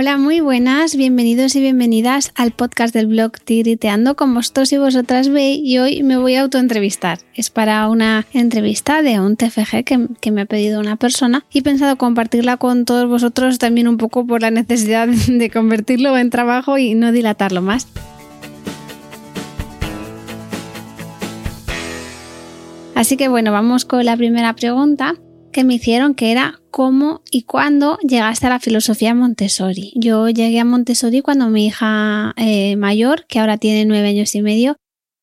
Hola, muy buenas, bienvenidos y bienvenidas al podcast del blog Tigriteando como vosotros y vosotras veis y hoy me voy a autoentrevistar. Es para una entrevista de un TFG que, que, me ha pedido una persona y he pensado compartirla con todos vosotros también un poco por la necesidad de convertirlo en trabajo y no dilatarlo más. Así que bueno, vamos con la primera pregunta me hicieron, que era cómo y cuándo llegaste a la filosofía Montessori. Yo llegué a Montessori cuando mi hija eh, mayor, que ahora tiene nueve años y medio,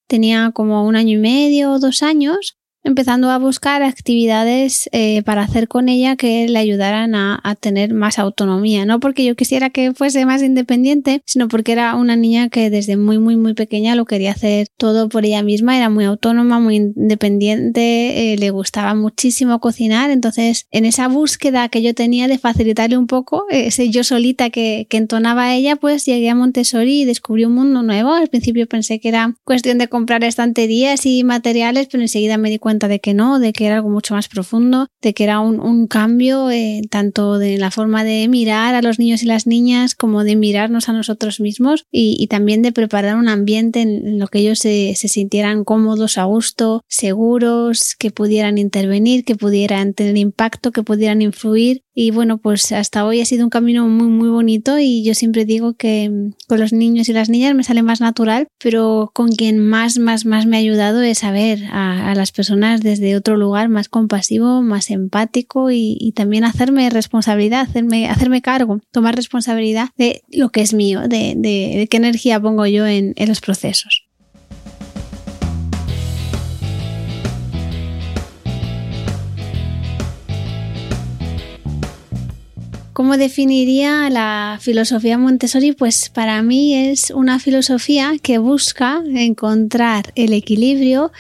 tenía como un año y medio o dos años empezando a buscar actividades eh, para hacer con ella que le ayudaran a, tener más autonomía. No porque yo quisiera que fuese más independiente, sino porque era una niña que desde muy, muy, muy pequeña lo quería hacer todo por ella misma. Era muy autónoma, muy independiente, eh, le gustaba muchísimo cocinar. Entonces, en esa búsqueda que yo tenía de facilitarle un poco, ese yo solita que, que entonaba a ella, pues llegué a Montessori y descubrí un mundo nuevo. Al principio pensé que era cuestión de comprar estanterías y materiales, pero enseguida me di cuenta de que no, de que era algo mucho más profundo, de que era un, cambio eh, tanto de la forma de mirar a los niños y las niñas como de mirarnos a nosotros mismos y, también de preparar un ambiente en, lo que ellos se, se, sintieran cómodos, a gusto, seguros, que pudieran intervenir, que pudieran tener impacto, que pudieran influir y bueno, pues hasta hoy ha sido un camino muy, muy bonito y yo siempre digo que mm, con los niños y las niñas me sale más natural, pero con quien más, más, más me ha ayudado es a ver a, las personas desde otro lugar más compasivo, más empático y, también hacerme responsabilidad, hacerme, hacerme cargo, tomar responsabilidad de lo que es mío, de, qué energía pongo yo en los procesos. ¿Cómo definiría la filosofía Montessori? Pues para mí es una filosofía que busca encontrar el equilibrio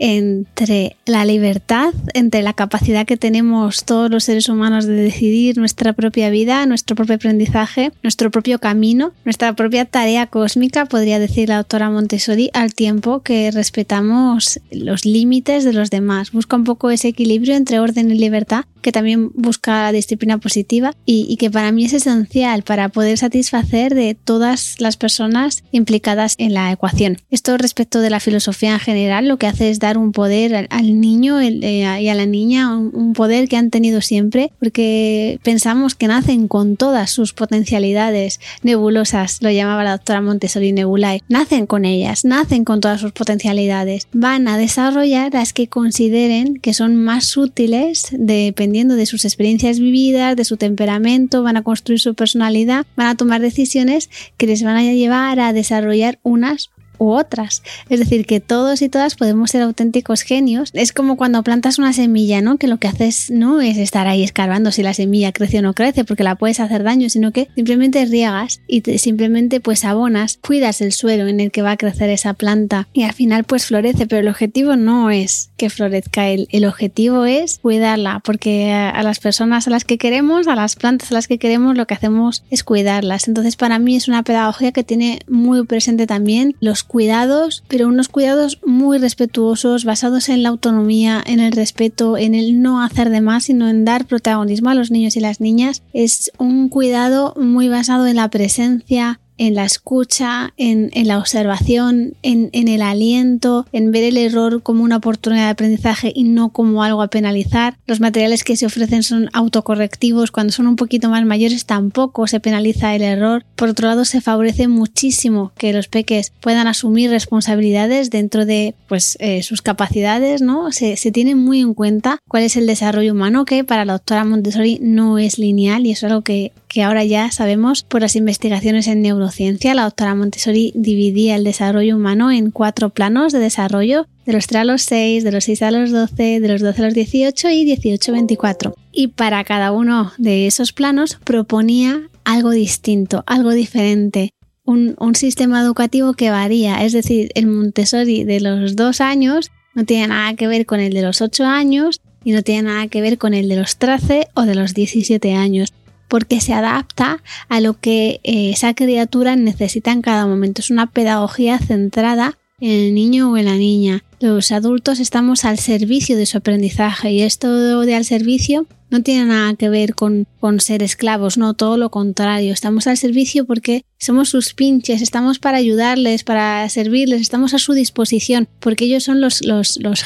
entre la libertad, entre la capacidad que tenemos todos los seres humanos de decidir nuestra propia vida, nuestro propio aprendizaje, nuestro propio camino, nuestra propia tarea cósmica, podría decir la autora Montessori, al tiempo que respetamos los límites de los demás. Busca un poco ese equilibrio entre orden y libertad, que también busca la disciplina positiva y, y que para mí es esencial para poder satisfacer de todas las personas implicadas en la ecuación. Esto respecto de la filosofía en general, lo que hace es dar un poder al, niño eh, y a la niña, un, poder que han tenido siempre, porque pensamos que nacen con todas sus potencialidades nebulosas, lo llamaba la doctora Montessori Nebulae, nacen con ellas, nacen con todas sus potencialidades, van a desarrollar las que consideren que son más útiles dependiendo de sus experiencias vividas, de su temperamento, van a construir su personalidad, van a tomar decisiones que les van a llevar a desarrollar unas otras. Es decir, que todos y todas podemos ser auténticos genios. Es como cuando plantas una semilla, ¿no? Que lo que haces no es estar ahí escarbando si la semilla crece o no crece, porque la puedes hacer daño, sino que simplemente riegas y simplemente pues abonas, cuidas el suelo en el que va a crecer esa planta y al final pues florece, pero el objetivo no es que florezca, el, el objetivo es cuidarla, porque a las personas a las que queremos, a las plantas a las que queremos, lo que hacemos es cuidarlas. Entonces para mí es una pedagogía que tiene muy presente también los cuidados, pero unos cuidados muy respetuosos, basados en la autonomía, en el respeto, en el no hacer de más, sino en dar protagonismo a los niños y las niñas. Es un cuidado muy basado en la presencia, en la escucha, en, la observación, en, el aliento, en ver el error como una oportunidad de aprendizaje y no como algo a penalizar. Los materiales que se ofrecen son autocorrectivos. Cuando son un poquito más mayores tampoco se penaliza el error. Por otro lado, se favorece muchísimo que los peques puedan asumir responsabilidades dentro de pues, eh, sus capacidades. ¿no? Se, se tiene muy en cuenta cuál es el desarrollo humano que para la doctora Montessori no es lineal y eso es algo que que ahora ya sabemos por las investigaciones en neurociencia, la doctora Montessori dividía el desarrollo humano en cuatro planos de desarrollo, de los 3 a los 6, de los 6 a los 12, de los 12 a los 18 y 18 a 24. Y para cada uno de esos planos proponía algo distinto, algo diferente. Un, un sistema educativo que varía, es decir, el Montessori de los 2 años no tiene nada que ver con el de los 8 años y no tiene nada que ver con el de los 13 o de los 17 años porque se adapta a lo que eh, esa criatura necesita en cada momento. Es una pedagogía centrada en el niño o en la niña. Los adultos estamos al servicio de su aprendizaje y esto de al servicio no tiene nada que ver con, ser esclavos, no, todo lo contrario. Estamos al servicio porque somos sus pinches, estamos para ayudarles, para servirles, estamos a su disposición, porque ellos son los,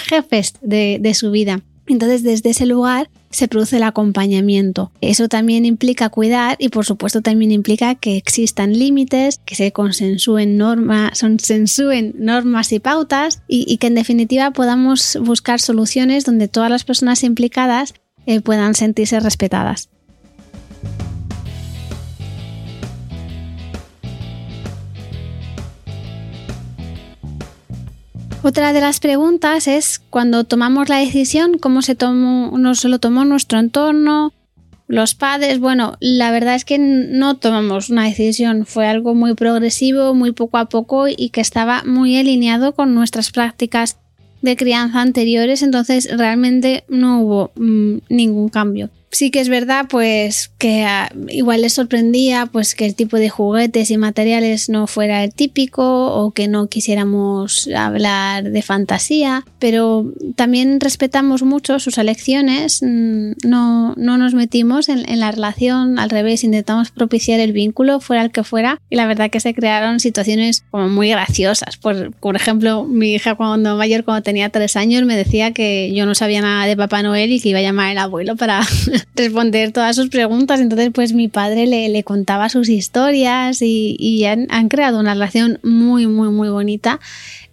jefes de su vida. Entonces, desde ese lugar se produce el acompañamiento. Eso también implica cuidar y por supuesto también implica que existan límites, que se consensúen normas, normas y pautas y, que en definitiva podamos buscar soluciones donde todas las personas implicadas eh, puedan sentirse respetadas. Otra de las preguntas es cuando tomamos la decisión, cómo se tomó, no se lo tomó nuestro entorno, los padres. Bueno, la verdad es que no tomamos una decisión, fue algo muy progresivo, muy poco a poco y que estaba muy alineado con nuestras prácticas de crianza anteriores, entonces realmente no hubo mm, ningún cambio sí que es verdad pues que ah, igual les sorprendía pues que el tipo de juguetes y materiales no fuera el típico o que no quisiéramos hablar de fantasía, pero también respetamos mucho sus elecciones, mm, no, no nos metimos en, la relación, al revés, intentamos propiciar el vínculo fuera el que fuera y la verdad que se crearon situaciones como muy graciosas. Por, por ejemplo, mi hija cuando mayor, cuando tenía tres años, me decía que yo no sabía nada de Papá Noel y que iba a llamar al abuelo para responder todas sus preguntas. Entonces, pues mi padre le, contaba sus historias y, han, creado una relación muy, muy, muy bonita.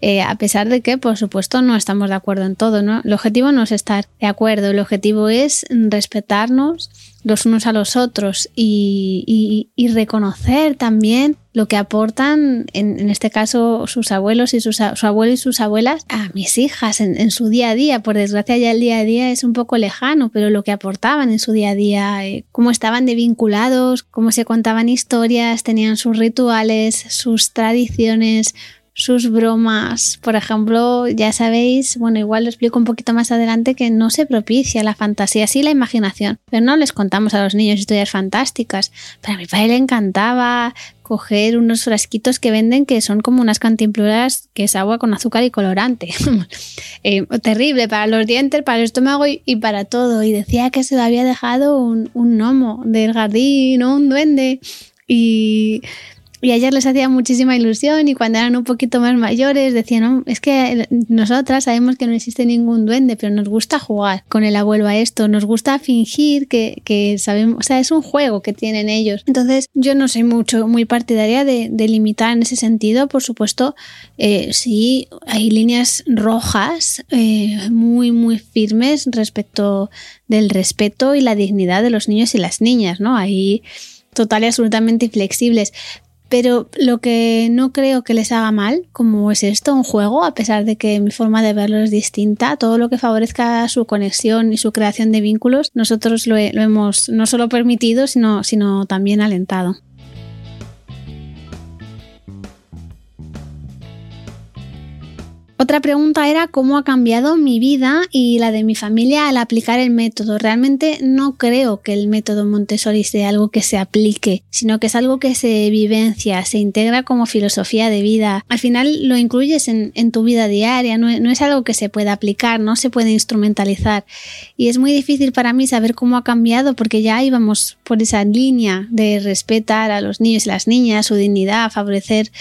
Eh, a pesar de que, por supuesto, no estamos de acuerdo en todo, ¿no? El objetivo no es estar de acuerdo, el objetivo es respetarnos los unos a los otros y, reconocer también lo que aportan, en, este caso, sus abuelos y sus, su abuelo y sus abuelas a mis hijas en, en, su día a día. Por desgracia ya el día a día es un poco lejano, pero lo que aportaban en su día a día, eh, cómo estaban de vinculados, cómo se contaban historias, tenían sus rituales, sus tradiciones, sus bromas. Por ejemplo, ya sabéis, bueno, igual lo explico un poquito más adelante, que no se propicia la fantasía, sí la imaginación, pero no les contamos a los niños historias fantásticas. Pero a mi padre le encantaba coger unos frasquitos que venden que son como unas cantimploras que es agua con azúcar y colorante. Eh, terrible para los dientes, para el estómago y, para todo. Y decía que se lo había dejado un, un gnomo del jardín o un duende. Y y ayer les hacía muchísima ilusión y cuando eran un poquito más mayores decían, es que nosotras sabemos que no existe ningún duende, pero nos gusta jugar con el abuelo a esto, nos gusta fingir que, que sabemos, o sea, es un juego que tienen ellos. Entonces yo no soy mucho, muy partidaria de, de limitar en ese sentido, por supuesto, eh, sí hay líneas rojas eh, muy, muy firmes respecto del respeto y la dignidad de los niños y las niñas, ¿no? Ahí total y absolutamente inflexibles pero lo que no creo que les haga mal, como es esto, un juego, a pesar de que mi forma de verlo es distinta, todo lo que favorezca su conexión y su creación de vínculos, nosotros lo, hemos no solo permitido, sino, sino también alentado. Otra pregunta era cómo ha cambiado mi vida y la de mi familia al aplicar el método. Realmente no creo que el método Montessori sea algo que se aplique, sino que es algo que se vivencia, se integra como filosofía de vida. Al final lo incluyes en, tu vida diaria, no, no, es algo que se pueda aplicar, no se puede instrumentalizar. Y es muy difícil para mí saber cómo ha cambiado porque ya íbamos por esa línea de respetar a los niños y las niñas, su dignidad, favorecer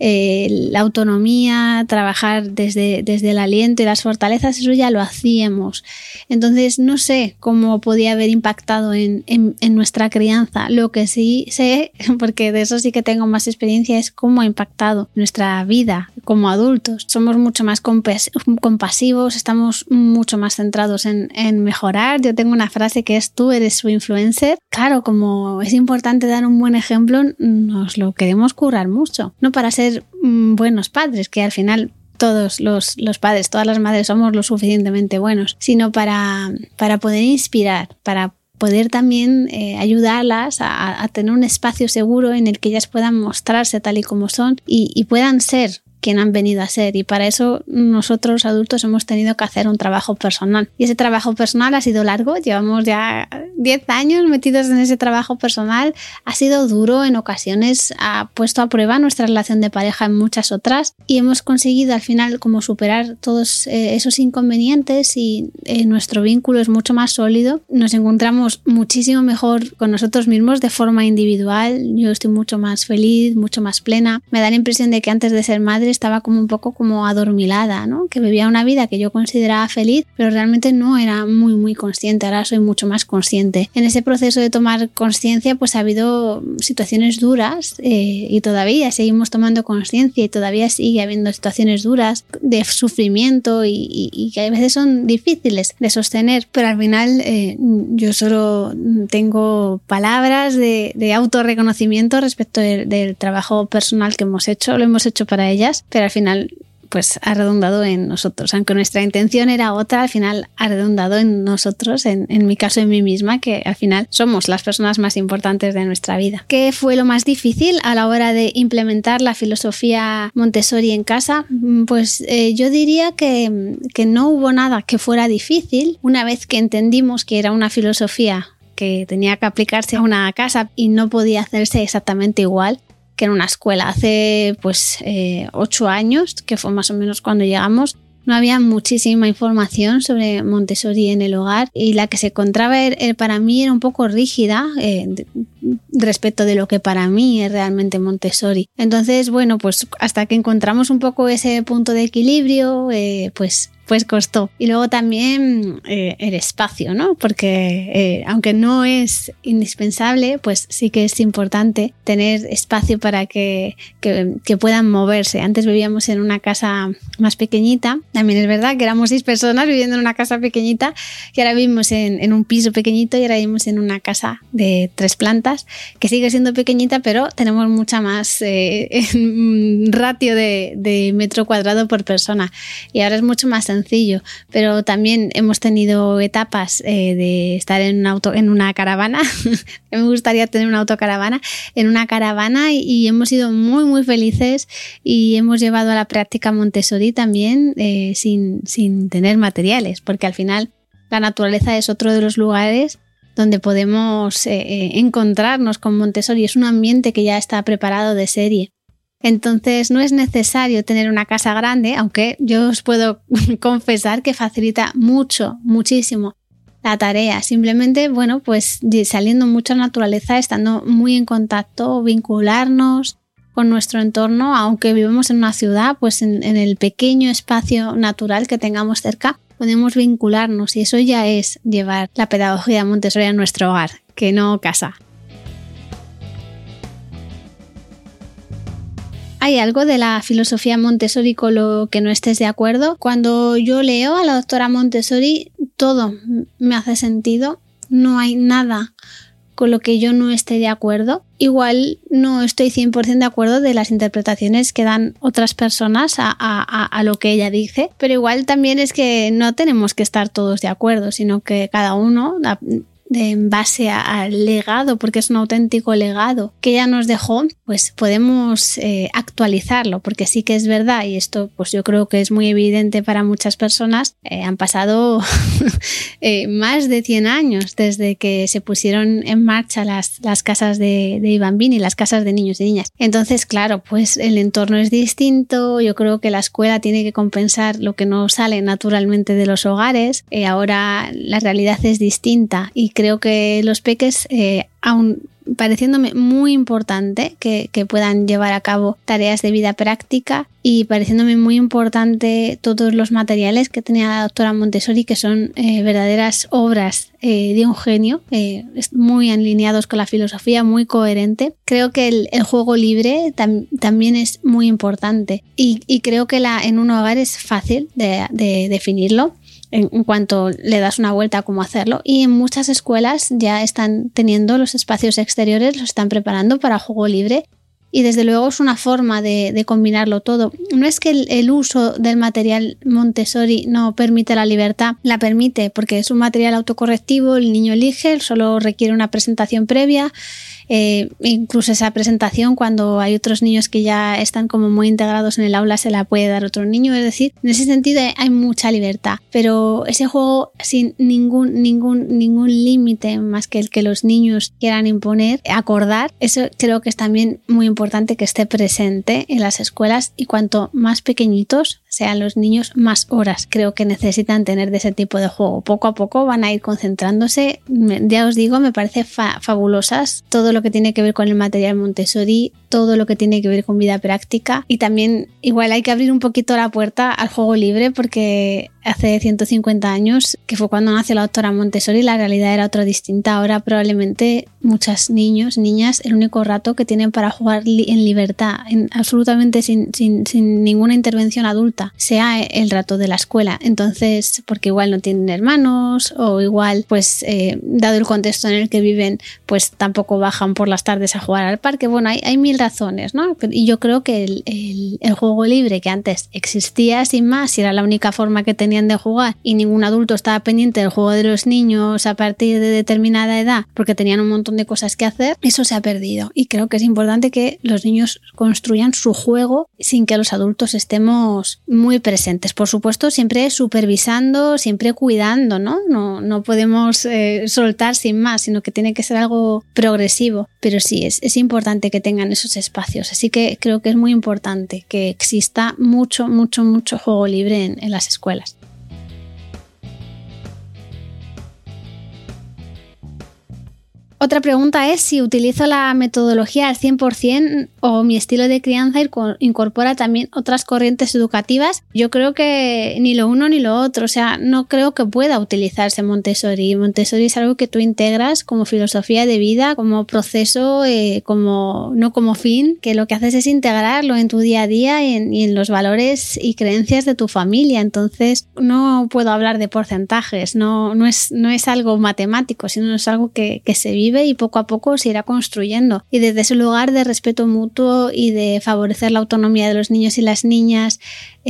eh, la autonomía, trabajar desde, desde el aliento y las fortalezas, eso ya lo hacíamos. Entonces no sé cómo podía haber impactado en, en, nuestra crianza. Lo que sí sé, porque de eso sí que tengo más experiencia, es cómo ha impactado nuestra vida como adultos. Somos mucho más compasivos, estamos mucho más centrados en, en mejorar. Yo tengo una frase que es tú eres su influencer. Claro, como es importante dar un buen ejemplo, nos lo queremos curar mucho. No para ser Mm, buenos padres, que al final todos los, padres, todas las madres somos lo suficientemente buenos, sino para, para poder inspirar, para poder también eh, ayudarlas a, tener un espacio seguro en el que ellas puedan mostrarse tal y como son y, puedan ser quien han venido a ser. Y para eso nosotros adultos hemos tenido que hacer un trabajo personal. Y ese trabajo personal ha sido largo, llevamos ya 10 años metidos en ese trabajo personal, ha sido duro en ocasiones, ha puesto a prueba nuestra relación de pareja en muchas otras. Y hemos conseguido al final como superar todos eh, esos inconvenientes y eh, nuestro vínculo es mucho más sólido, nos encontramos muchísimo mejor con nosotros mismos de forma individual, yo estoy mucho más feliz, mucho más plena, me da la impresión de que antes de ser madre estaba como un poco como adormilada, ¿no? Que vivía una vida que yo consideraba feliz, pero realmente no era muy muy consciente, ahora soy mucho más consciente. En ese proceso de tomar conciencia pues ha habido situaciones duras eh, y todavía seguimos tomando conciencia y todavía sigue habiendo situaciones duras de sufrimiento y, que a veces son difíciles de sostener, pero al final eh, yo solo tengo palabras de, de autorreconocimiento respecto del trabajo personal que hemos hecho, lo hemos hecho para ellas pero al final pues ha redundado en nosotros. Aunque nuestra intención era otra, al final ha redundado en nosotros, en, mi caso en mí misma, que al final somos las personas más importantes de nuestra vida. ¿Qué fue lo más difícil a la hora de implementar la filosofía Montessori en casa? Mm, pues eh, yo diría que, que no hubo nada que fuera difícil una vez que entendimos que era una filosofía que tenía que aplicarse a una casa y no podía hacerse exactamente igual que en una escuela. Hace pues eh, ocho años, que fue más o menos cuando llegamos, no había muchísima información sobre Montessori en el hogar y la que se encontraba para mí era un poco rígida eh, respecto de lo que para mí es realmente Montessori. Entonces, bueno, pues hasta que encontramos un poco ese punto de equilibrio, eh, pues pues costó. Y luego también eh, el espacio, ¿no? Porque eh, aunque no es indispensable, pues sí que es importante tener espacio para que, que, puedan moverse. Antes vivíamos en una casa más pequeñita, también es verdad que éramos seis personas viviendo en una casa pequeñita, y ahora vivimos en, en un piso pequeñito y ahora vivimos en una casa de tres plantas, que sigue siendo pequeñita, pero tenemos mucha más eh, ratio de, metro cuadrado por persona. Y ahora es mucho más sencillo, pero también hemos tenido etapas eh, de estar en un auto, en una caravana. Me gustaría tener una autocaravana, en una caravana y, hemos sido muy, muy felices y hemos llevado a la práctica Montessori también eh, sin, sin tener materiales, porque al final la naturaleza es otro de los lugares donde podemos eh, encontrarnos con Montessori. Es un ambiente que ya está preparado de serie. Entonces no es necesario tener una casa grande, aunque yo os puedo confesar que facilita mucho, muchísimo la tarea. Simplemente, bueno, pues saliendo mucha naturaleza, estando muy en contacto, vincularnos con nuestro entorno, aunque vivamos en una ciudad, pues en el pequeño espacio natural que tengamos cerca, podemos vincularnos y eso ya es llevar la pedagogía Montessori a nuestro hogar, que no casa. ¿Hay algo de la filosofía Montessori con lo que no estés de acuerdo? Cuando yo leo a la doctora Montessori, todo me hace sentido. No hay nada con lo que yo no esté de acuerdo. Igual no estoy 100% de acuerdo de las interpretaciones que dan otras personas a, a, lo que ella dice, pero igual también es que no tenemos que estar todos de acuerdo, sino que cada uno en base al legado, porque es un auténtico legado que ella nos dejó, pues podemos eh, actualizarlo, porque sí que es verdad, y esto pues yo creo que es muy evidente para muchas personas, eh, han pasado eh, más de 100 años desde que se pusieron en marcha las, las casas de, de Iván Bini, las casas de niños y niñas. Entonces, claro, pues el entorno es distinto, yo creo que la escuela tiene que compensar lo que no sale naturalmente de los hogares, ahora la realidad es distinta y creo que los peques, eh, aún pareciéndome muy importante que, puedan llevar a cabo tareas de vida práctica y pareciéndome muy importante todos los materiales que tenía la doctora Montessori que son eh, verdaderas obras eh, de un genio, muy alineados con la filosofía, muy coherente. Creo que el, juego libre también es muy importante y, creo que la, en un hogar es fácil de definirlo en, cuanto le das una vuelta a cómo hacerlo. Y en muchas escuelas ya están teniendo los espacios exteriores, los están preparando para juego libre y desde luego es una forma de, combinarlo todo. No es que el, uso del material Montessori no permite la libertad, la permite porque es un material autocorrectivo, el niño elige, solo requiere una presentación previa. Eh, incluso esa presentación cuando hay otros niños que ya están como muy integrados en el aula se la puede dar otro niño, es decir, en ese sentido hay mucha libertad, pero ese juego sin ningún ningún ningún límite más que el que los niños quieran imponer, acordar, eso creo que es también muy importante que esté presente en las escuelas. Y cuanto más pequeñitos sean los niños, más horas creo que necesitan tener de ese tipo de juego. Poco a poco van a ir concentrándose. Ya os digo, me parece fabulosas todo lo que tiene que ver con el material Montessori, todo lo que tiene que ver con vida práctica y también igual hay que abrir un poquito la puerta al juego libre porque hace 150 años, que fue cuando nació la doctora Montessori, la realidad era otra distinta. Ahora probablemente muchos niños, niñas, el único rato que tienen para jugar en libertad, absolutamente sin, sin, sin ninguna intervención adulta, sea el rato de la escuela. Entonces, porque igual no tienen hermanos o igual, pues, eh, dado el contexto en el que viven, pues tampoco bajan por las tardes a jugar al parque. Bueno, hay, hay razones, ¿no? Y yo creo que el, el, el juego libre que antes existía sin más y era la única forma que tenía de jugar y ningún adulto estaba pendiente del juego de los niños a partir de determinada edad porque tenían un montón de cosas que hacer, eso se ha perdido. Y creo que es importante que los niños construyan su juego sin que los adultos estemos muy presentes. Por supuesto, siempre supervisando, siempre cuidando, ¿no? No, no podemos eh, soltar sin más, sino que tiene que ser algo progresivo. Pero sí, es, es importante que tengan esos espacios. Así que creo que es muy importante que exista mucho, mucho, mucho juego libre en las escuelas. Otra pregunta es si utilizo la metodología al 100% o mi estilo de crianza incorpora también otras corrientes educativas. Yo creo que ni lo uno ni lo otro, o sea, no creo que pueda utilizarse Montessori. Montessori es algo que tú integras como filosofía de vida, como proceso, eh, como no como fin, que lo que haces es integrarlo en tu día a día y en, los valores y creencias de tu familia. Entonces, no puedo hablar de porcentajes, no, no, es, no es algo matemático, sino es algo que, que se vive y poco a poco se irá construyendo. Y desde ese lugar de respeto mutuo y de favorecer la autonomía de los niños y las niñas,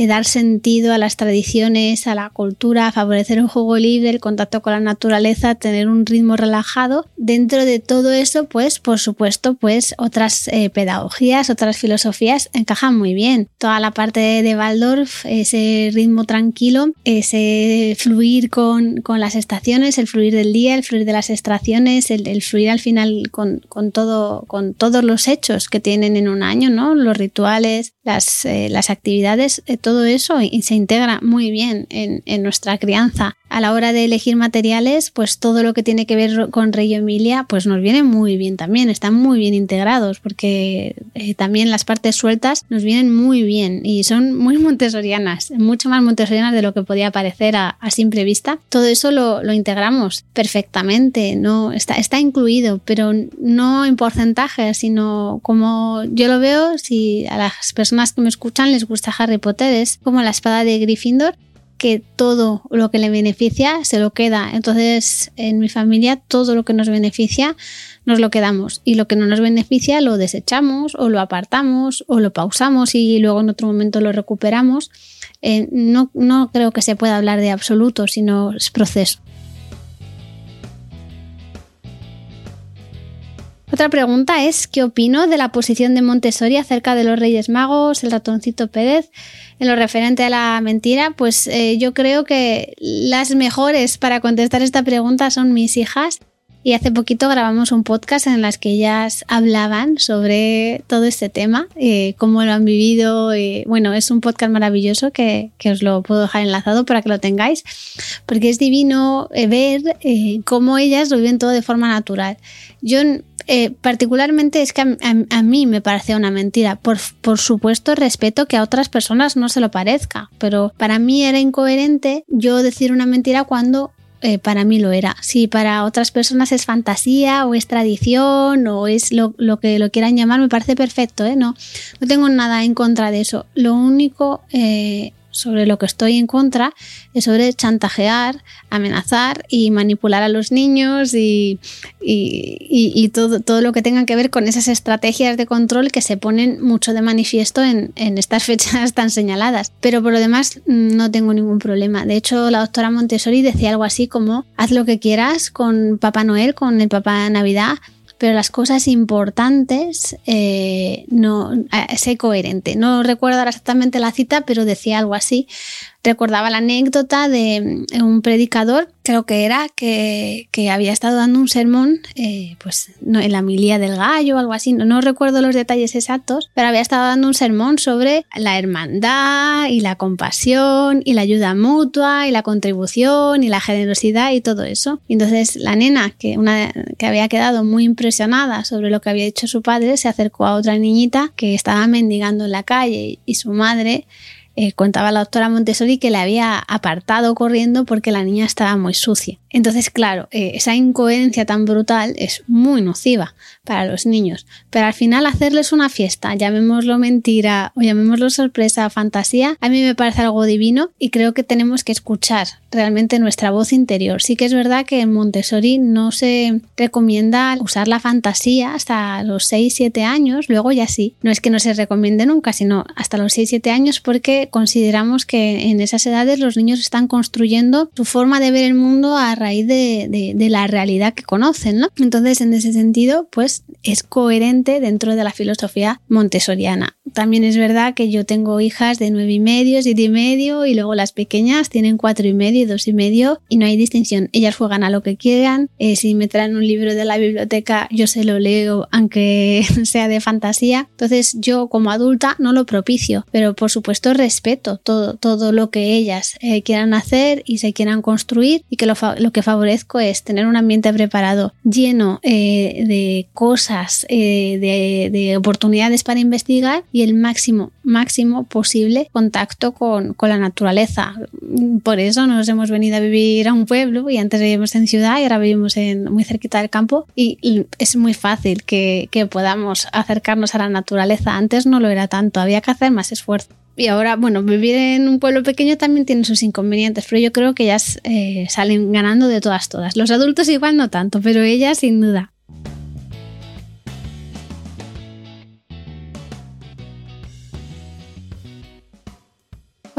dar sentido a las tradiciones, a la cultura, favorecer un juego libre, el contacto con la naturaleza, tener un ritmo relajado. Dentro de todo eso, pues, por supuesto, pues otras eh, pedagogías, otras filosofías encajan muy bien. Toda la parte de, Waldorf, ese ritmo tranquilo, ese fluir con, las estaciones, el fluir del día, el fluir de las extracciones, el, fluir al final con, todo, con todos los hechos que tienen en un año, ¿no? Los rituales, las, eh, las actividades, todo eso y se integra muy bien en, en nuestra crianza a la hora de elegir materiales, pues todo lo que tiene que ver con Rey Emilia, pues nos viene muy bien también, están muy bien integrados, porque eh, también las partes sueltas nos vienen muy bien y son muy montessorianas, mucho más montessorianas de lo que podía parecer a, simple vista. Todo eso lo, integramos perfectamente, no está, está incluido, pero no en porcentaje, sino como yo lo veo, si a las personas que me escuchan les gusta Harry Potter, es como la espada de Gryffindor que todo lo que le beneficia se lo queda. Entonces, en mi familia, todo lo que nos beneficia nos lo quedamos y lo que no nos beneficia lo desechamos o lo apartamos o lo pausamos y luego en otro momento lo recuperamos. Eh, no, no creo que se pueda hablar de absoluto, sino es proceso. Otra pregunta es, ¿qué opino de la posición de Montessori acerca de los Reyes Magos, el ratoncito Pérez? En lo referente a la mentira, pues eh, yo creo que las mejores para contestar esta pregunta son mis hijas. Y hace poquito grabamos un podcast en las que ellas hablaban sobre todo este tema, eh, cómo lo han vivido. bueno, es un podcast maravilloso que, que, os lo puedo dejar enlazado para que lo tengáis, porque es divino eh, ver cómo ellas lo viven todo de forma natural. Yo eh, particularmente es que a, mí me parece una mentira. Por, por, supuesto, respeto que a otras personas no se lo parezca, pero para mí era incoherente yo decir una mentira cuando eh, para mí lo era. Si para otras personas es fantasía o es tradición o es lo, que lo quieran llamar, me parece perfecto, ¿eh? No, no tengo nada en contra de eso. Lo único sobre lo que estoy en contra es sobre chantajear, amenazar y manipular a los niños y, y, todo, todo, lo que tenga que ver con esas estrategias de control que se ponen mucho de manifiesto en, en estas fechas tan señaladas. Pero por lo demás no tengo ningún problema. De hecho, la doctora Montessori decía algo así como haz lo que quieras con Papá Noel, con el Papá Navidad, pero las cosas importantes eh, no eh, sé coherente. No recuerdo exactamente la cita, pero decía algo así recordaba la anécdota de mm, un predicador, creo que era, que, había estado dando un sermón eh, pues, en la milía del gallo o algo así, no, recuerdo los detalles exactos, pero había estado dando un sermón sobre la hermandad y la compasión y la ayuda mutua y la contribución y la generosidad y todo eso. entonces la nena, que, había quedado muy impresionada sobre lo que había hecho su padre, se acercó a otra niñita que estaba mendigando en la calle y su madre eh, contaba la doctora Montessori que le había apartado corriendo porque la niña estaba muy sucia. Entonces, claro, eh, esa incoherencia tan brutal es muy nociva para los niños. Pero al final hacerles una fiesta, llamémoslo mentira o llamémoslo sorpresa, fantasía, a mí me parece algo divino y creo que tenemos que escuchar realmente nuestra voz interior. Sí que es verdad que en Montessori no se recomienda usar la fantasía hasta los 6-7 años, luego ya sí. No es que no se recomiende nunca, sino hasta los 6-7 años porque consideramos que en esas edades los niños están construyendo su forma de ver el mundo a raíz de, la realidad que conocen, ¿no? Entonces, en ese sentido, pues es coherente dentro de la filosofía montessoriana. También es verdad que yo tengo hijas de nueve y medio, siete y medio y luego las pequeñas tienen cuatro y medio dos y medio y no hay distinción. Ellas juegan a lo que quieran. Eh, si me traen un libro de la biblioteca, yo se lo leo aunque sea de fantasía. Entonces yo como adulta no lo propicio, pero por supuesto respeto todo, todo lo que ellas eh, quieran hacer y se quieran construir y que lo, que favorezco es tener un ambiente preparado lleno eh, de cosas, de, de oportunidades para investigar el máximo, máximo posible contacto con, la naturaleza. Por eso nos hemos venido a vivir a un pueblo y antes vivíamos en ciudad y ahora vivimos en, muy cerquita del campo y, es muy fácil que, que podamos acercarnos a la naturaleza. Antes no lo era tanto, había que hacer más esfuerzo. Y ahora, bueno, vivir en un pueblo pequeño también tiene sus inconvenientes, pero yo creo que ellas eh, salen ganando de todas, todas. Los adultos igual no tanto, pero ellas sin duda.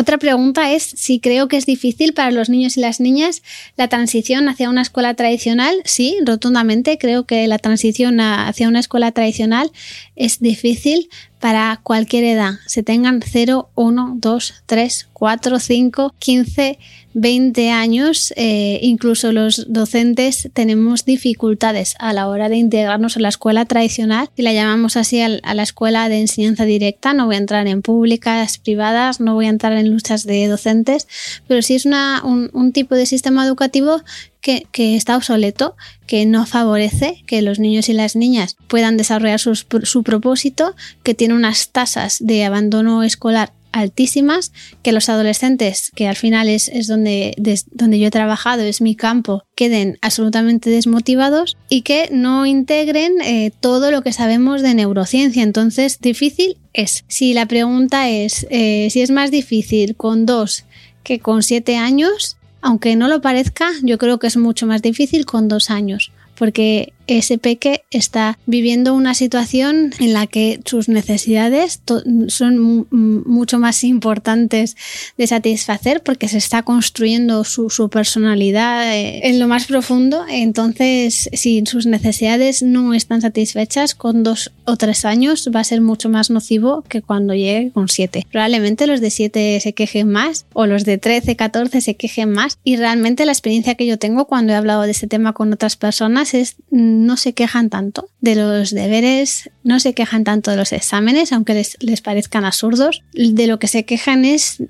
Otra pregunta es si creo que es difícil para los niños y las niñas la transición hacia una escuela tradicional. Sí, rotundamente creo que la transición hacia una escuela tradicional es difícil para cualquier edad, se tengan 0, 1, 2, 3, 4, 5, 15, 20 años, eh, incluso los docentes tenemos dificultades a la hora de integrarnos en la escuela tradicional, si la llamamos así a la escuela de enseñanza directa, no voy a entrar en públicas, privadas, no voy a entrar en luchas de docentes, pero sí es una, un, un tipo de sistema educativo que, está obsoleto, que no favorece que los niños y las niñas puedan desarrollar su propósito, que tiene unas tasas de abandono escolar altísimas, que los adolescentes, que al final es, donde, donde yo he trabajado, es mi campo, queden absolutamente desmotivados y que no integren eh, todo lo que sabemos de neurociencia. Entonces, difícil es. Si la pregunta es eh, si es más difícil con dos que con siete años, aunque no lo parezca, yo creo que es mucho más difícil con dos años, porque ese peque está viviendo una situación en la que sus necesidades son mucho más importantes de satisfacer porque se está construyendo su, personalidad eh, en lo más profundo. Entonces, si sus necesidades no están satisfechas con dos o tres años, va a ser mucho más nocivo que cuando llegue con siete. Probablemente los de siete se quejen más o los de 13, 14 se quejen más. Y realmente la experiencia que yo tengo cuando he hablado de este tema con otras personas es no se quejan tanto de los deberes, no se quejan tanto de los exámenes, aunque les, les parezcan absurdos. De lo que se quejan es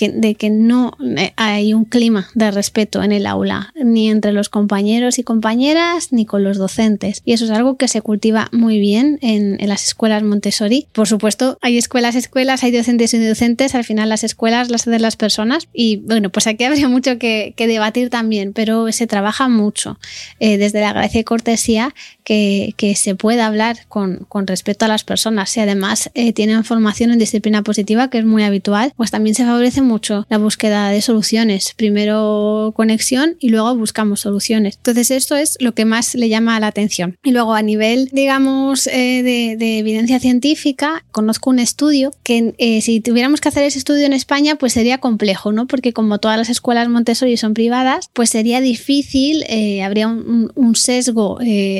de que no eh, hay un clima de respeto en el aula, ni entre los compañeros y compañeras, ni con los docentes. Y eso es algo que se cultiva muy bien en, las escuelas Montessori. Por supuesto, hay escuelas, escuelas, hay docentes y docentes, al final las escuelas las hacen las personas y bueno, pues aquí habría mucho que, debatir también, pero se trabaja mucho eh, desde la gracia y cortesía que, se pueda hablar con, con, respeto a las personas. Si además eh, tienen formación en disciplina positiva, que es muy habitual, pues también se favorece mucho la búsqueda de soluciones. Primero conexión y luego buscamos soluciones. Entonces esto es lo que más le llama la atención. Y luego a nivel, digamos, eh, de, evidencia científica, conozco un estudio que eh, si tuviéramos que hacer ese estudio en España, pues sería complejo, ¿no? Porque como todas las escuelas Montessori son privadas, pues sería difícil, eh, habría un, un sesgo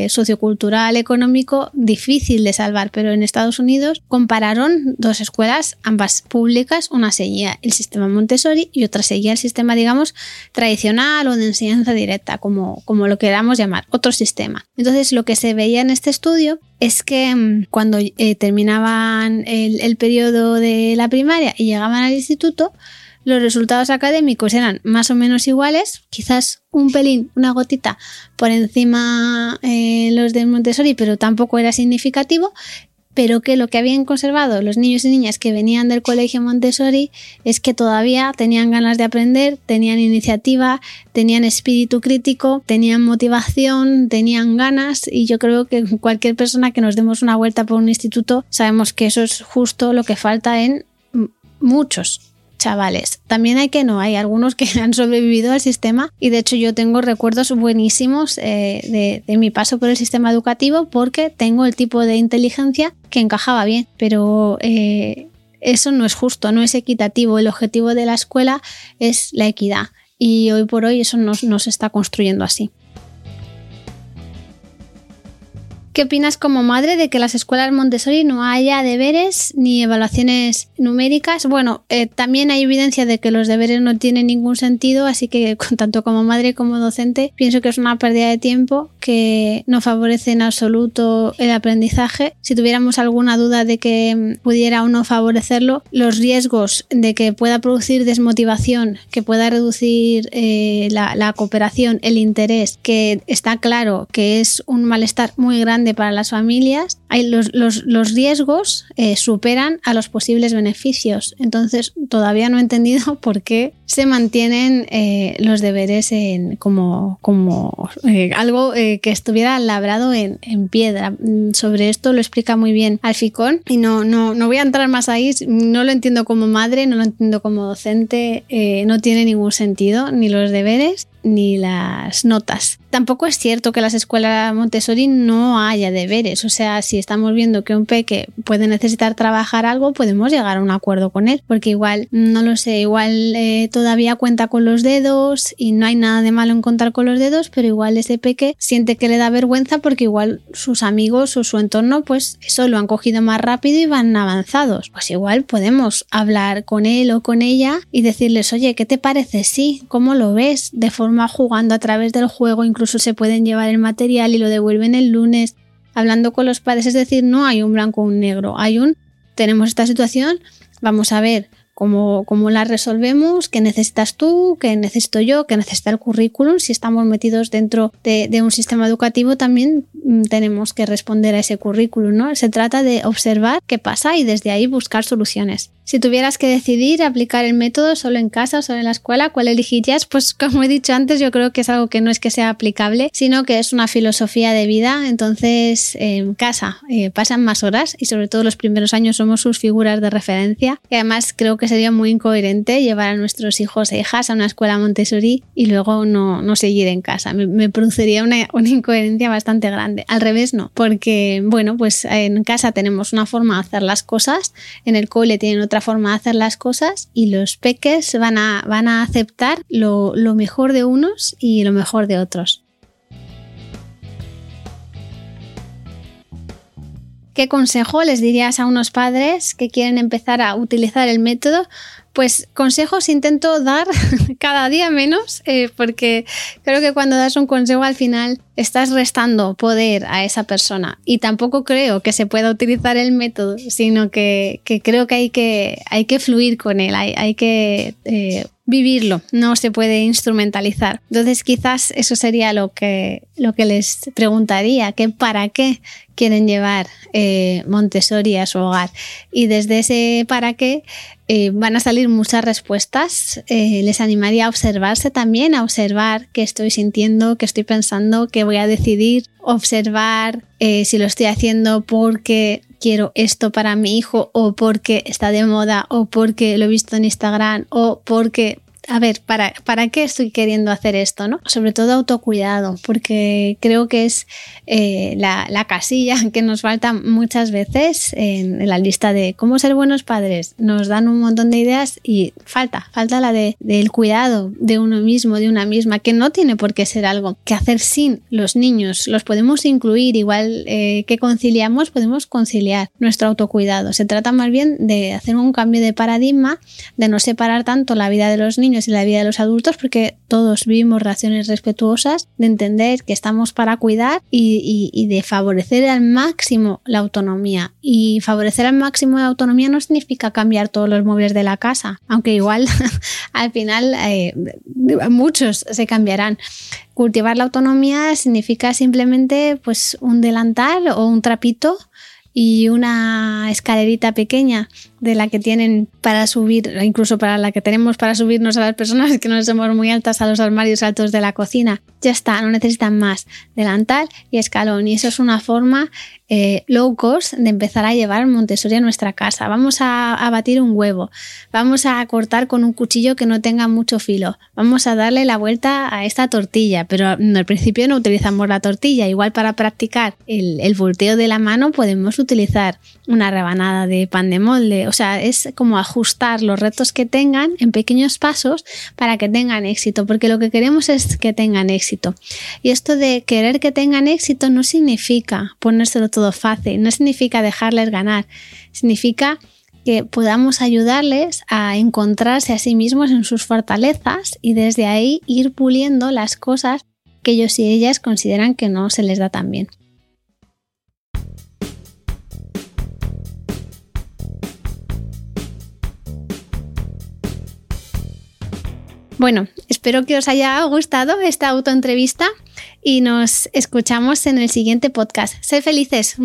sociocultural, económico difícil de salvar. Pero en Estados Unidos compararon dos escuelas, ambas públicas, una seguía el sistema Montessori y otra seguía el sistema, digamos, tradicional o de enseñanza directa, como, como lo queramos llamar, otro sistema. Entonces, lo que se veía en este estudio es que mm, cuando eh, terminaban el, el periodo de la primaria y llegaban al instituto, los resultados académicos eran más o menos iguales, quizás un pelín, una gotita por encima eh, los de Montessori, pero tampoco era significativo pero que lo que habían conservado los niños y niñas que venían del colegio Montessori es que todavía tenían ganas de aprender, tenían iniciativa, tenían espíritu crítico, tenían motivación, tenían ganas y yo creo que cualquier persona que nos demos una vuelta por un instituto sabemos que eso es justo lo que falta en muchos chavales. También hay que no, hay algunos que han sobrevivido al sistema y de hecho yo tengo recuerdos buenísimos eh, de, mi paso por el sistema educativo porque tengo el tipo de inteligencia que encajaba bien, pero eh, eso no es justo, no es equitativo. El objetivo de la escuela es la equidad y hoy por hoy eso no se está construyendo así. ¿Qué opinas como madre de que las escuelas Montessori no haya deberes ni evaluaciones numéricas? Bueno, eh, también hay evidencia de que los deberes no tienen ningún sentido, así que tanto como madre como docente pienso que es una pérdida de tiempo que no favorece en absoluto el aprendizaje. Si tuviéramos alguna duda de que mm, pudiera o no favorecerlo, los riesgos de que pueda producir desmotivación, que pueda reducir eh, la, la cooperación, el interés, que está claro que es un malestar muy grande para las familias, los, riesgos eh, superan a los posibles beneficios. Entonces, todavía no he entendido por qué se mantienen eh, los deberes en, como, como eh, algo que estuviera labrado en, en, piedra. Mm, sobre esto lo explica muy bien Alficón y no, no, no voy a entrar más ahí. No lo entiendo como madre, no lo entiendo como docente, no tiene ningún sentido, ni los deberes ni las notas. Tampoco es cierto que las escuelas Montessori no haya deberes, o sea, si estamos viendo que un peque puede necesitar trabajar algo, podemos llegar a un acuerdo con él, porque igual, no lo sé, igual eh, todavía cuenta con los dedos y no hay nada de malo en contar con los dedos, pero igual ese peque siente que le da vergüenza porque igual sus amigos o su entorno pues eso lo han cogido más rápido y van avanzados. Pues igual podemos hablar con él o con ella y decirles, oye, ¿qué te parece? Sí, ¿cómo lo ves? De forma jugando a través del juego, incluso se pueden llevar el material y lo devuelven el lunes, hablando con los padres, es decir, no hay un blanco o un negro, hay un, tenemos esta situación, vamos a ver cómo, cómo la resolvemos, qué necesitas tú, qué necesito yo, qué necesita el currículum. Si estamos metidos dentro de, de, un sistema educativo, también mm, tenemos que responder a ese currículum, ¿no? Se trata de observar qué pasa y desde ahí buscar soluciones. Si tuvieras que decidir aplicar el método solo en casa o solo en la escuela, ¿cuál elegirías? Pues como he dicho antes, yo creo que es algo que no es que sea aplicable, sino que es una filosofía de vida. Entonces, en casa eh, pasan más horas y sobre todo los primeros años somos sus figuras de referencia. Además creo que sería muy incoherente llevar a nuestros hijos e hijas a una escuela Montessori y luego no, no seguir en casa. Me, produciría una, una incoherencia bastante grande. Al revés, no, porque bueno, pues en casa tenemos una forma de hacer las cosas, en el cole tienen otra forma de hacer las cosas y los peques van a, van a aceptar lo, lo mejor de unos y lo mejor de otros. ¿Qué consejo les dirías a unos padres que quieren empezar a utilizar el método pues consejos intento dar cada día menos, eh, porque creo que cuando das un consejo al final estás restando poder a esa persona. Y tampoco creo que se pueda utilizar el método, sino que, creo que hay, que hay que fluir con él, hay, que eh, vivirlo, no se puede instrumentalizar. Entonces quizás eso sería lo que, lo que les preguntaría, que para qué quieren llevar eh, Montessori a su hogar. Y desde ese para qué eh, van a salir muchas respuestas. Eh, les animaría a observarse también, a observar qué estoy sintiendo, qué estoy pensando, qué voy a decidir, observar si lo estoy haciendo porque quiero esto para mi hijo o porque está de moda o porque lo he visto en Instagram o porque a ver, ¿para, ¿para qué estoy queriendo hacer esto? ¿no? Sobre todo autocuidado, porque creo que es eh, la, casilla que nos falta muchas veces en, la lista de cómo ser buenos padres. Nos dan un montón de ideas y falta, falta la de, del cuidado de uno mismo, de una misma, que no tiene por qué ser algo que hacer sin los niños. Los podemos incluir, igual eh, que conciliamos, podemos conciliar nuestro autocuidado. Se trata más bien de hacer un cambio de paradigma, de no separar tanto la vida de los niños y la vida de los adultos porque todos vivimos relaciones respetuosas, de entender que estamos para cuidar y, de favorecer al máximo la autonomía. Y favorecer al máximo la autonomía no significa cambiar todos los muebles de la casa, aunque igual al final eh, muchos se cambiarán. Cultivar la autonomía significa simplemente pues un delantal o un trapito y una escalerita pequeña de la que tienen para subir, incluso para la que tenemos para subirnos a las personas que no somos muy altas a los armarios altos de la cocina. Ya está, no necesitan más delantal y escalón. Y eso es una forma eh, low cost de empezar a llevar Montessori a nuestra casa. Vamos a, batir un huevo, vamos a cortar con un cuchillo que no tenga mucho filo, vamos a darle la vuelta a esta tortilla, pero al principio no utilizamos la tortilla. Igual para practicar el, volteo de la mano podemos utilizar una rebanada de pan de molde sea, es como ajustar los retos que tengan en pequeños pasos para que tengan éxito, porque lo que queremos es que tengan éxito. Y esto de querer que tengan éxito no significa ponérselo todo fácil, no significa dejarles ganar, significa que podamos ayudarles a encontrarse a sí mismos en sus fortalezas y desde ahí ir puliendo las cosas que ellos y ellas consideran que no se les da tan bien. Bueno, espero que os haya gustado esta autoentrevista y nos escuchamos en el siguiente podcast. Sé felices.